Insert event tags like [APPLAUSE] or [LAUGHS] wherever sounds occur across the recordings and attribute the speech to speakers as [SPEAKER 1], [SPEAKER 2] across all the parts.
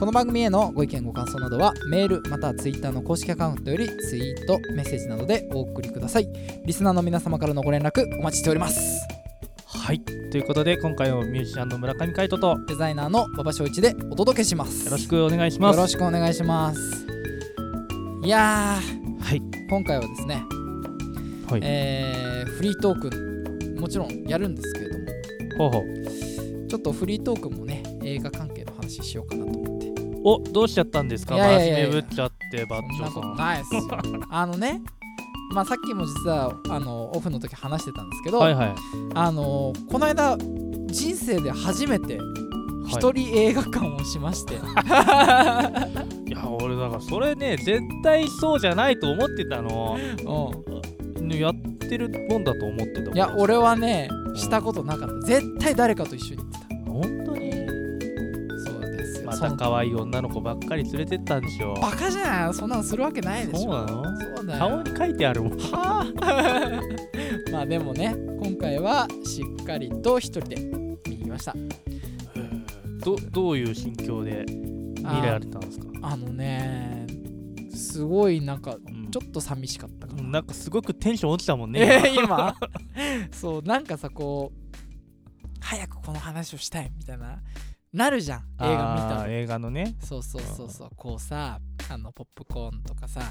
[SPEAKER 1] この番組へのご意見ご感想などはメールまたはツイッターの公式アカウントよりツイートメッセージなどでお送りください。リスナーの皆様からのご連絡お待ちしております。
[SPEAKER 2] はい。ということで今回もミュージシャンの村上海人とよ
[SPEAKER 1] デザイナーの馬場翔一でお届けします。
[SPEAKER 2] ろしくお願いします。
[SPEAKER 1] よろしくお願いします。いやー
[SPEAKER 2] はい。
[SPEAKER 1] 今回はですね
[SPEAKER 2] はい、
[SPEAKER 1] えーフリートークもちろんやるんですけれども
[SPEAKER 2] ほうほう。
[SPEAKER 1] ちょっとフリートークもね映画関係の話しようかなと思
[SPEAKER 2] おどうしちゃったんですか？
[SPEAKER 1] いやいやいやいや。
[SPEAKER 2] 真面目ぶっちゃってバ
[SPEAKER 1] そんなこと
[SPEAKER 2] ッチョさん
[SPEAKER 1] ないですよ。[LAUGHS] あのねまあさっきも実はあのオフの時話してたんですけど、
[SPEAKER 2] はいはい。
[SPEAKER 1] あのこの間人生で初めて一人映画館をしまして、[LAUGHS]
[SPEAKER 2] いや俺だからそれね絶対そうじゃないと思ってたの。
[SPEAKER 1] う
[SPEAKER 2] ねやってるもんだと思ってた
[SPEAKER 1] ん、いや俺はねしたことなかった。絶対誰かと一緒にた
[SPEAKER 2] 可愛い女の子ばっかり連れてったんでしょ。
[SPEAKER 1] バカじゃないそんなのするわけないでしょ。
[SPEAKER 2] そうなの？
[SPEAKER 1] そうだよ。
[SPEAKER 2] 顔に書いてあるもん。
[SPEAKER 1] はあ。[LAUGHS] まあでもね今回はしっかりと一人で見に行きました。
[SPEAKER 2] どどういう心境で見られたんですか？
[SPEAKER 1] あのねすごいなんか
[SPEAKER 2] うん。
[SPEAKER 1] ちょっと寂しかったかな、
[SPEAKER 2] なんかすごくテンション落ちたもんね
[SPEAKER 1] えー今？[LAUGHS] そうなんかさこう早くこの話をしたいみたいななるじゃん映画見たら
[SPEAKER 2] 映画のね。
[SPEAKER 1] そうそうそうそう。こうさあのポップコーンとかさ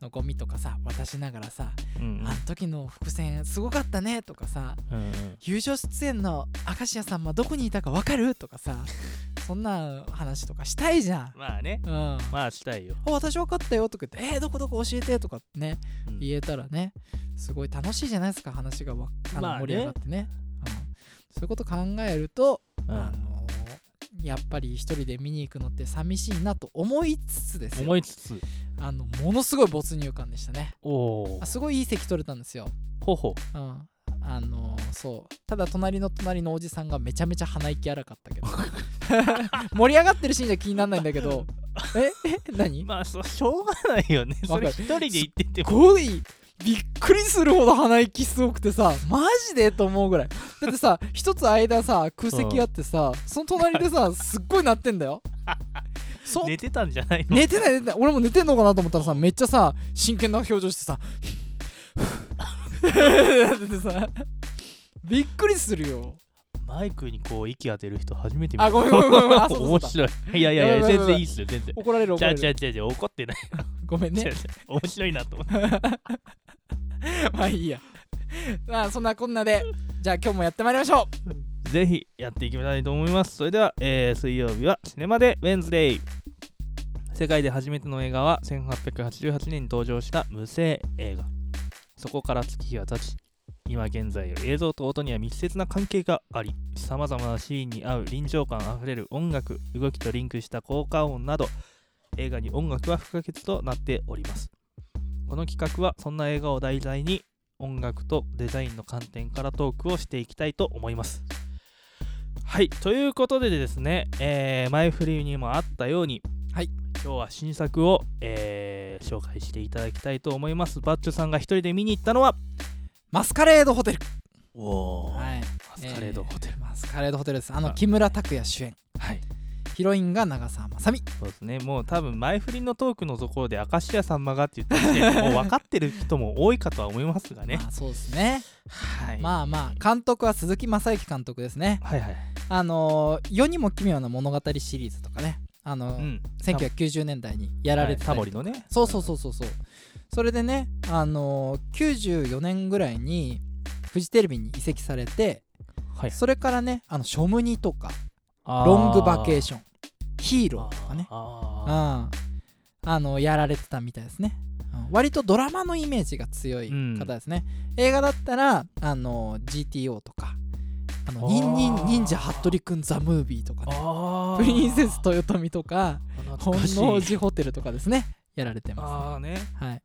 [SPEAKER 1] のゴミとかさ渡しながらさ、
[SPEAKER 2] うん
[SPEAKER 1] あの時の伏線すごかったねとかさ
[SPEAKER 2] うんうん。
[SPEAKER 1] 友情出演の明石家さんまどこにいたか分かるとかさ [LAUGHS] そんな話とかしたいじゃん。
[SPEAKER 2] まあね。
[SPEAKER 1] うん、あ
[SPEAKER 2] まあしたいよ、
[SPEAKER 1] 私分かったよとか言って「えー、どこどこ教えて」とかってね
[SPEAKER 2] うん。
[SPEAKER 1] 言えたらねすごい楽しいじゃないですか話がわあ盛り上がってね、うん、そういうこと考えると、
[SPEAKER 2] うん。
[SPEAKER 1] あのやっぱり一人で見に行くのって寂しいなと思いつつですよ。
[SPEAKER 2] 思いつつ。
[SPEAKER 1] あのものすごい没入感でしたね。
[SPEAKER 2] お
[SPEAKER 1] すごいいい席取れたんですよ、
[SPEAKER 2] ほうほ
[SPEAKER 1] う。ん、あのそう。ただ隣の隣のおじさんがめちゃめちゃ鼻息荒かったけど。[LAUGHS] 盛り上がってるシーンじゃ気にならないんだけど。ええ何？
[SPEAKER 2] うまあそうしょうがないよね。それ一人で行ってて
[SPEAKER 1] す
[SPEAKER 2] も
[SPEAKER 1] ごいびっくりするほど鼻息すごくてさマジでと思うぐらい。だってさ一つ間さ空席あってさ、その隣でさすっごい鳴ってんだよ。そ
[SPEAKER 2] 寝てたんじゃないの？
[SPEAKER 1] 寝てない寝てない。俺も寝てんのかなと思ったらさめっちゃさ真剣な表情してさ [LAUGHS] やっててさびっくりするよ
[SPEAKER 2] マイクにこう息当てる人初めて見た。
[SPEAKER 1] あごめんごめんごめん。あそうだ [LAUGHS] そう。
[SPEAKER 2] 面
[SPEAKER 1] だ
[SPEAKER 2] 白い。いやいやいや全然いいっすよ全然。
[SPEAKER 1] 怒られる怒
[SPEAKER 2] じゃあじゃ
[SPEAKER 1] られる。
[SPEAKER 2] あじゃあじゃあ怒ってない。[LAUGHS]
[SPEAKER 1] ごめんね。
[SPEAKER 2] 違う違う面白いなと思って。[LAUGHS]
[SPEAKER 1] まあいいや。まあそんなこんなでじゃあ今日もやってまいりましょう。
[SPEAKER 2] ぜひやっていきたいと思います。それでは、えー水曜日はシネマでウェンズデイ。世界で初めての映画は1888年に登場した無声映画。そこから月日が経ち、今現在映像と音には密接な関係があり、様々なシーンに合う臨場感あふれる音楽、動きとリンクした効果音など、映画に音楽は不可欠となっております。この企画はそんな映画を題材に音楽とデザインの観点からトークをしていきたいと思います。はい、ということでですね、えー前振りにもあったように、
[SPEAKER 1] はい、
[SPEAKER 2] 今日は新作を、えー紹介していただきたいと思います。バッチョさんが一人で見に行ったのは、
[SPEAKER 1] マスカレードホテル。
[SPEAKER 2] おー。
[SPEAKER 1] はい。
[SPEAKER 2] マスカレードホテル。
[SPEAKER 1] えーマスカレードホテルです。あの
[SPEAKER 2] あ
[SPEAKER 1] 木村拓哉主演。
[SPEAKER 2] はい、
[SPEAKER 1] ヒロインが長澤まさみ。
[SPEAKER 2] そうですね、もう多分前振りのトークのところで、明石家さんまがって言った時点で、[LAUGHS] もう分かってる人も多いかとは思いますがね。
[SPEAKER 1] まあそうですね。
[SPEAKER 2] はい。
[SPEAKER 1] まあまあ監督は鈴木雅之監督ですね。
[SPEAKER 2] はいはい。
[SPEAKER 1] あのー世にも奇妙な物語シリーズとかね。あのー
[SPEAKER 2] うん。
[SPEAKER 1] 1990年代にやられてた
[SPEAKER 2] はいタモ
[SPEAKER 1] り
[SPEAKER 2] リのね。
[SPEAKER 1] そうそうそうそうそうそれでねあのー94年ぐらいにフジテレビに移籍されて
[SPEAKER 2] はい。
[SPEAKER 1] それからねあのショムニとかロングバケーションヒーローとかね。
[SPEAKER 2] あ
[SPEAKER 1] うん、あのやられてたみたいですね、うん。割とドラマのイメージが強い方ですね、映画だったらあの GTO とかあのニンニン忍者ハットリくんザ・ムービーとか
[SPEAKER 2] ー。
[SPEAKER 1] ねプリンセス豊臣とか本能寺ホテルとかですねやられてます、
[SPEAKER 2] ああね。
[SPEAKER 1] はい、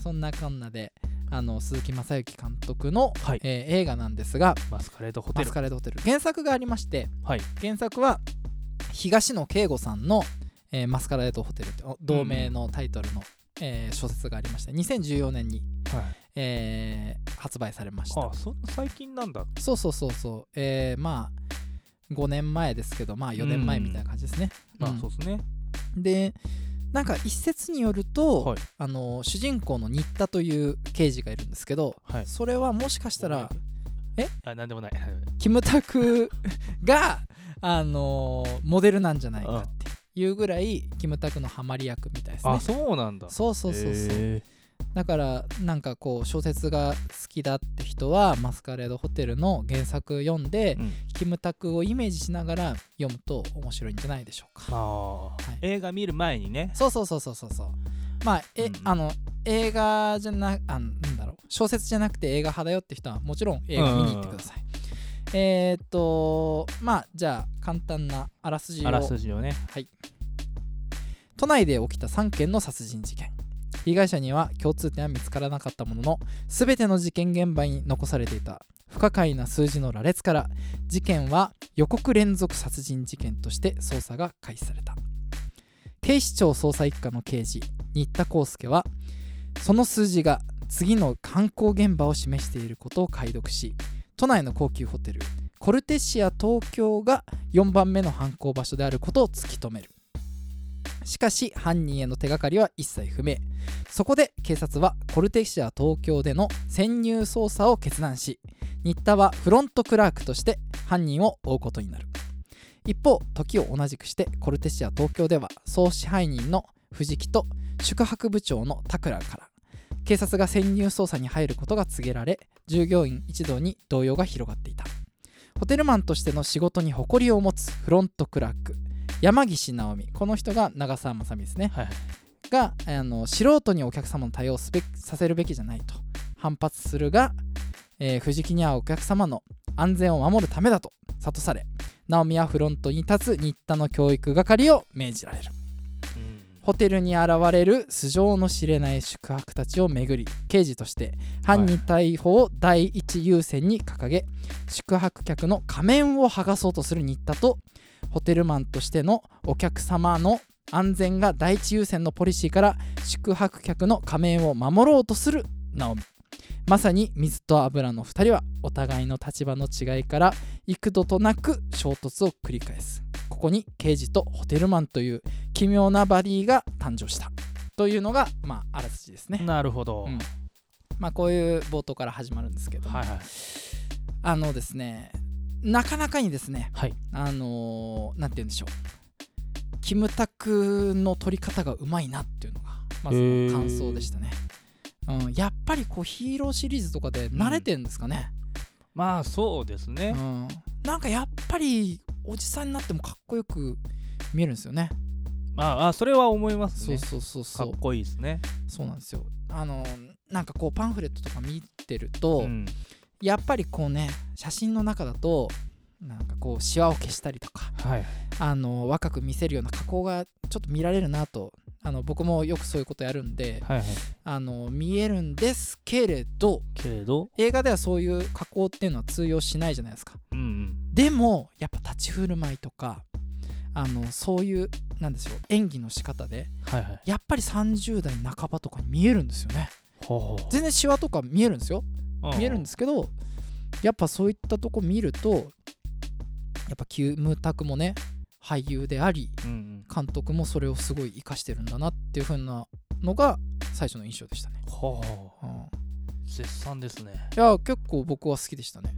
[SPEAKER 1] そんなこんなであの鈴木雅之監督の、
[SPEAKER 2] はい。
[SPEAKER 1] えー映画なんですが
[SPEAKER 2] マスカレードホ「
[SPEAKER 1] マ
[SPEAKER 2] テル。
[SPEAKER 1] スカレードホテル」原作がありまして
[SPEAKER 2] はい。
[SPEAKER 1] 原作は東野圭吾さんの、えーマスカレードホテル」って同名のタイトルの、えー小説がありまして2014年に、
[SPEAKER 2] はい。
[SPEAKER 1] えー発売されました。
[SPEAKER 2] あそ最近なんだ。
[SPEAKER 1] そうそうそうそう。えーまあ5年前ですけどまあ4年前みたいな感じですね、
[SPEAKER 2] まあ
[SPEAKER 1] うん。
[SPEAKER 2] そうですね。
[SPEAKER 1] でなんか一説によると、
[SPEAKER 2] はい。
[SPEAKER 1] あの主人公の新田という刑事がいるんですけど
[SPEAKER 2] はい。
[SPEAKER 1] それはもしかしたらえ？
[SPEAKER 2] あなんでもない。
[SPEAKER 1] キムタクが、あのーモデルなんじゃないかっていうぐらいキムタクのハマり役みたいですね。
[SPEAKER 2] あそうなんだ。
[SPEAKER 1] そうそうそうそう。
[SPEAKER 2] へ
[SPEAKER 1] だからなんかこう小説が好きだって人はマスカレードホテルの原作読んで
[SPEAKER 2] ーうん。
[SPEAKER 1] キムタクをイメージしながら読むと面白いんじゃないでしょうか。はい。
[SPEAKER 2] 映画見る前にね。
[SPEAKER 1] そうそうそうそうそうそう。まあえ、
[SPEAKER 2] うん。
[SPEAKER 1] あの映画じゃなあなんだろう。小説じゃなくて映画派だよって人はもちろん映画見に行ってください、えーっとまあじゃあ簡単なあらすじを。
[SPEAKER 2] あらすじをね。
[SPEAKER 1] はい。都内で起きた3件の殺人事件被害者には共通点は見つからなかったものの全ての事件現場に残されていた不可解な数字の羅列から事件は予告連続殺人事件として捜査が開始された。警視庁捜査一課の刑事新田康介はその数字が次の犯行現場を示していることを解読し都内の高級ホテルコルテシア東京が4番目の犯行場所であることを突き止める。しかし犯人への手がかりは一切不明。そこで警察はコルテシア東京での潜入捜査を決断し新田はフロントクラークとして犯人を追うことになる。一方時を同じくしてコルテシア東京では総支配人の藤木と宿泊部長の田倉から警察が潜入捜査に入ることが告げられ従業員一同に動揺が広がっていた。ホテルマンとしての仕事に誇りを持つフロントクラーク。山岸直美。この人が長澤まさみですね。
[SPEAKER 2] はいはい。
[SPEAKER 1] があの素人にお客様の対応をすべさせるべきじゃないと。反発するが、えー藤木にはお客様の安全を守るためだと諭され直美はフロントに立つ新田の教育係を命じられる。
[SPEAKER 2] うん
[SPEAKER 1] ホテルに現れる素性の知れない宿泊たちをめぐり刑事として犯人逮捕を第一優先に掲げ、宿泊客の仮面を剥がそうとする新田とホテルマンとしてのお客様の安全が第一優先のポリシーから宿泊客の仮面を守ろうとする直美まさに水と油の2人はお互いの立場の違いから幾度となく衝突を繰り返す。ここに刑事とホテルマンという奇妙なバディが誕生したというのがまああらすじですね。
[SPEAKER 2] なるほど、
[SPEAKER 1] うん。まあこういう冒頭から始まるんですけども、
[SPEAKER 2] はいはい。
[SPEAKER 1] あのですねなかなかにですね
[SPEAKER 2] はい。
[SPEAKER 1] あのーなんて言うんでしょう。キムタクの撮り方がうまいなっていうのがまず感想でしたね、うん、やっぱりこうヒーローシリーズとかで慣れてるんですかね、
[SPEAKER 2] まあそうです
[SPEAKER 1] う
[SPEAKER 2] ね、
[SPEAKER 1] ん。なんかやっぱりおじさんになってもかっこよく見えるんですよね。
[SPEAKER 2] まああそれは思いますね。
[SPEAKER 1] そうそうそう
[SPEAKER 2] かっこいいですね。
[SPEAKER 1] そうなんですよ。あのなんかこうパンフレットとか見てると、
[SPEAKER 2] うん。
[SPEAKER 1] やっぱりこうね写真の中だとなんかこうシワを消したりとか
[SPEAKER 2] はい。
[SPEAKER 1] あの若く見せるような加工がちょっと見られるなとあの僕もよくそういうことやるんで
[SPEAKER 2] はいはい。
[SPEAKER 1] あの見えるんですけれど
[SPEAKER 2] けれど？
[SPEAKER 1] 映画ではそういう加工っていうのは通用しないじゃないですか。
[SPEAKER 2] うんうん。
[SPEAKER 1] でもやっぱ立ち振る舞いとかあのそういうなんでしょう演技の仕方で
[SPEAKER 2] はいはい。
[SPEAKER 1] やっぱり30代半ばとかに見えるんですよね。全然シワとか見えるんですよ。見えるんですすけどやっぱそういったとこ見るとやっぱキムタクもね俳優であり
[SPEAKER 2] うんうん。
[SPEAKER 1] 監督もそれをすごい活かしてるんだなっていう風なのが最初の印象でしたね、
[SPEAKER 2] ほう
[SPEAKER 1] うん、
[SPEAKER 2] 絶賛ですね。
[SPEAKER 1] いや結構僕は好きでしたね。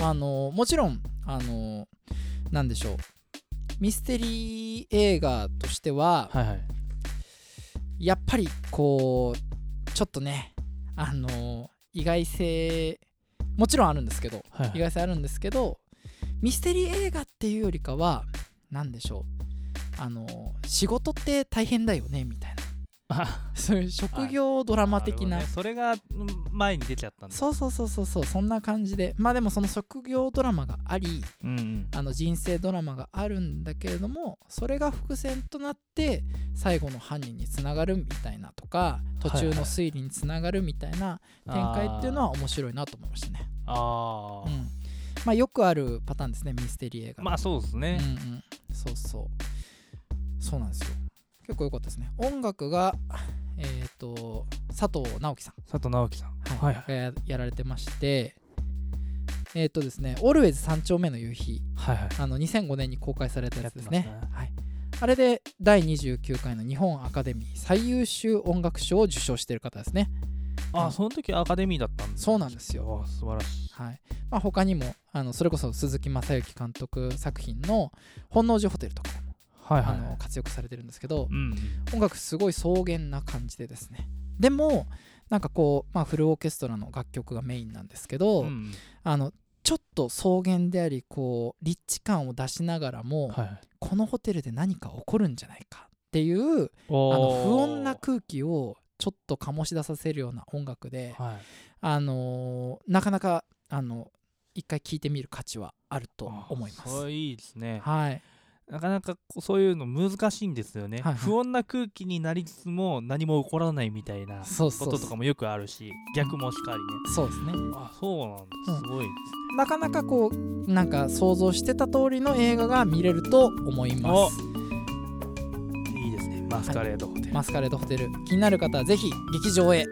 [SPEAKER 1] あのもちろんあのなんでしょう。ミステリー映画としては
[SPEAKER 2] はいはい。
[SPEAKER 1] やっぱりこうちょっとねあの意外性もちろんあるんですけど
[SPEAKER 2] はいはい。
[SPEAKER 1] 意外性あるんですけどミステリー映画っていうよりかは何でしょう。あの仕事って大変だよねみたいな。
[SPEAKER 2] あ。[LAUGHS]
[SPEAKER 1] そういう職業ドラマ的な。
[SPEAKER 2] ね。それがうん前に出ちゃったんだ。
[SPEAKER 1] そうそうそうそうそうそんな感じで。まあでもその職業ドラマがあり
[SPEAKER 2] うんうん。
[SPEAKER 1] あの人生ドラマがあるんだけれどもそれが伏線となって最後の犯人につながるみたいなとか途中の推理につながるみたいな展開っていうのは面白いなと思いましたね。
[SPEAKER 2] あー。
[SPEAKER 1] うんまあ、よくあるパターンですねミステリー映画
[SPEAKER 2] まあそうです
[SPEAKER 1] うん
[SPEAKER 2] ね、
[SPEAKER 1] うん、そうそう。そうなんですよ。結構良かったですね。音楽がえっ、と佐藤直樹さん。
[SPEAKER 2] 佐藤直樹さん。
[SPEAKER 1] はい。
[SPEAKER 2] はい
[SPEAKER 1] がややられてましてえっ、とですね「オルウェイズ三丁目の夕日。
[SPEAKER 2] はいはい」
[SPEAKER 1] あの2005年に公開されたやつですね。
[SPEAKER 2] ね。
[SPEAKER 1] はい、あれで第29回の日本アカデミー最優秀音楽賞を受賞している方ですね
[SPEAKER 2] あその時アカデミーだったんです
[SPEAKER 1] そうなんですよ。
[SPEAKER 2] あ素晴らしい。
[SPEAKER 1] はい。まあ、他にもあのそれこそ鈴木雅之監督作品の「本能寺ホテル」とかでも、
[SPEAKER 2] はいはい
[SPEAKER 1] あの活躍されてるんですけど
[SPEAKER 2] うん
[SPEAKER 1] 音楽すごい草原な感じでですね。でもなんかこう、まあ、フルオーケストラの楽曲がメインなんですけど、
[SPEAKER 2] うん
[SPEAKER 1] あのちょっと草原でありこう立地感を出しながらも、
[SPEAKER 2] はい
[SPEAKER 1] このホテルで何か起こるんじゃないかっていうあ
[SPEAKER 2] お
[SPEAKER 1] の
[SPEAKER 2] ー
[SPEAKER 1] 不穏な空気をちょっと醸し出させるような音楽で、
[SPEAKER 2] はい。
[SPEAKER 1] あのーなかなかあの一回聴いてみる価値はあると思います。
[SPEAKER 2] いいですね。
[SPEAKER 1] はい、
[SPEAKER 2] なかなかこうそういうの難しいんですよね、
[SPEAKER 1] はいはい。
[SPEAKER 2] 不穏な空気になりつつも何も起こらないみたいなこととかもよくあるし逆もしかりね。
[SPEAKER 1] そうですね。
[SPEAKER 2] あそうなんだ。
[SPEAKER 1] うん。
[SPEAKER 2] すごいです。
[SPEAKER 1] なかなかこうなんか想像してた通りの映画が見れると思います。
[SPEAKER 2] マスカレードホテル、
[SPEAKER 1] マスカレードホテル。気になる方はぜひ劇場へ。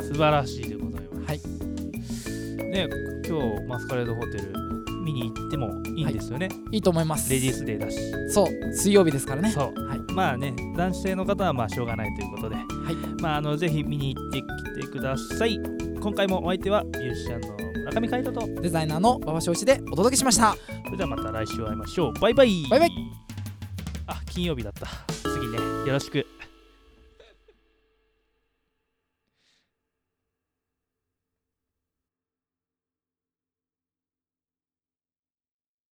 [SPEAKER 2] 素晴らしいでございます。
[SPEAKER 1] はい。
[SPEAKER 2] ね今日マスカレードホテル見に行ってもいいんですよね、
[SPEAKER 1] い。いと思います。
[SPEAKER 2] レディースデーだし。
[SPEAKER 1] そう。水曜日ですからね。
[SPEAKER 2] そう。
[SPEAKER 1] はい。
[SPEAKER 2] まあね男性の方はまあしょうがないということで。
[SPEAKER 1] はい。
[SPEAKER 2] まああのぜひ見に行ってきてください。今回もお相手はミュージシャンの村上海人と。
[SPEAKER 1] デザイナーの馬場翔一でお届けしました。
[SPEAKER 2] それではまた来週会いましょう。バイバイ。
[SPEAKER 1] バイバイ。
[SPEAKER 2] あ金曜日だったよろしく。